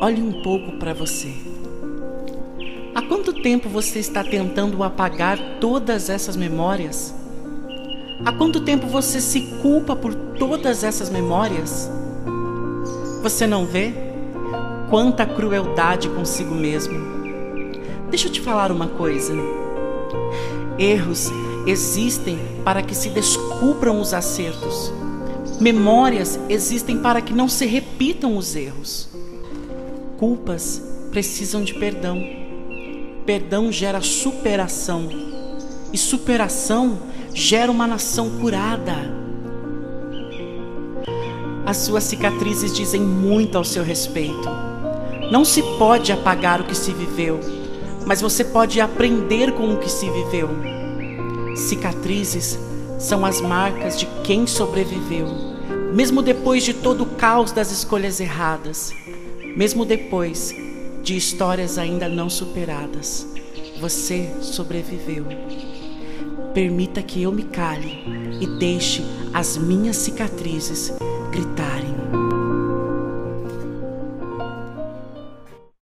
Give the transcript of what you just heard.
olhe um pouco para você. Há quanto tempo você está tentando apagar todas essas memórias? Há quanto tempo você se culpa por todas essas memórias? Você não vê? Quanta crueldade consigo mesmo. Deixa eu te falar uma coisa. Erros existem para que se descubram os acertos. Memórias existem para que não se repitam os erros. Culpas precisam de perdão. Perdão gera superação. E superação gera uma nação curada. As suas cicatrizes dizem muito ao seu respeito. Não se pode apagar o que se viveu, mas você pode aprender com o que se viveu. Cicatrizes são as marcas de quem sobreviveu, mesmo depois de todo o caos das escolhas erradas, mesmo depois de histórias ainda não superadas. Você sobreviveu. Permita que eu me cale e deixe as minhas cicatrizes gritarem.